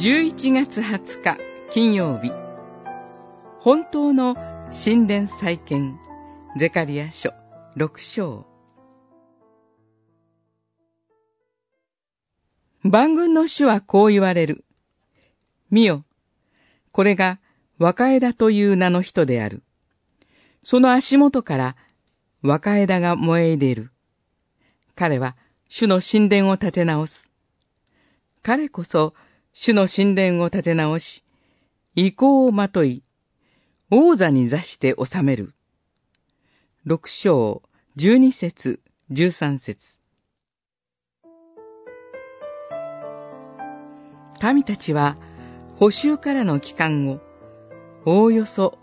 11月20日金曜日本当の神殿再建ゼカリア書6章万軍の主はこう言われる。見よ、これが若枝という名の人である。その足元から若枝が燃え出る。彼は主の神殿を建て直す。彼こそ主の神殿を建て直し、意向をまとい、王座に座して治める。六章、十二節、十三節。民たちは、補修からの期間を、おおよそ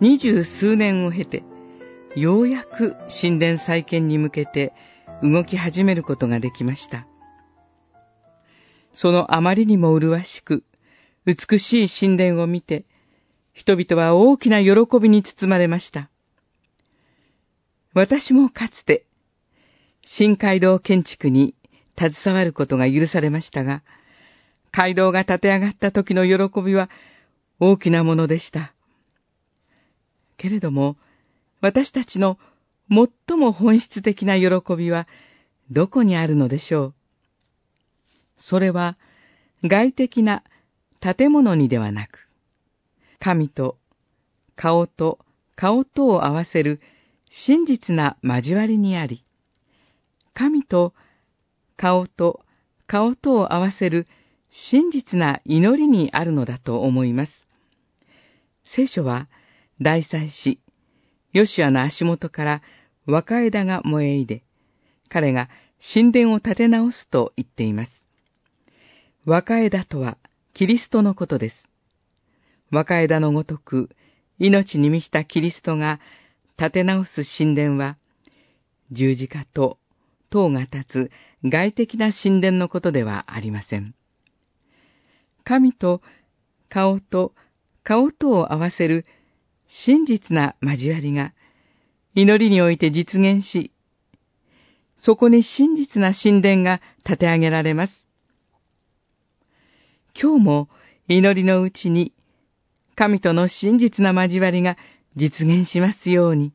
二十数年を経て、ようやく神殿再建に向けて動き始めることができました。そのあまりにも麗しく、美しい神殿を見て、人々は大きな喜びに包まれました。私もかつて、新街道建築に携わることが許されましたが、街道が建て上がった時の喜びは大きなものでした。けれども、私たちの最も本質的な喜びはどこにあるのでしょう？それは外的な建物にではなく、神と顔と顔とを合わせる真実な交わりにあり、神と顔と顔とを合わせる真実な祈りにあるのだと思います。聖書は大祭司、ヨシアの足元から若枝が燃え入れ、彼が神殿を建て直すと言っています。若枝とはキリストのことです。若枝のごとく命に満ちたキリストが建て直す神殿は、十字架と塔が立つ外的な神殿のことではありません。神と顔と顔とを合わせる真実な交わりが祈りにおいて実現し、そこに真実な神殿が建て上げられます。今日も祈りのうちに神との真実な交わりが実現しますように。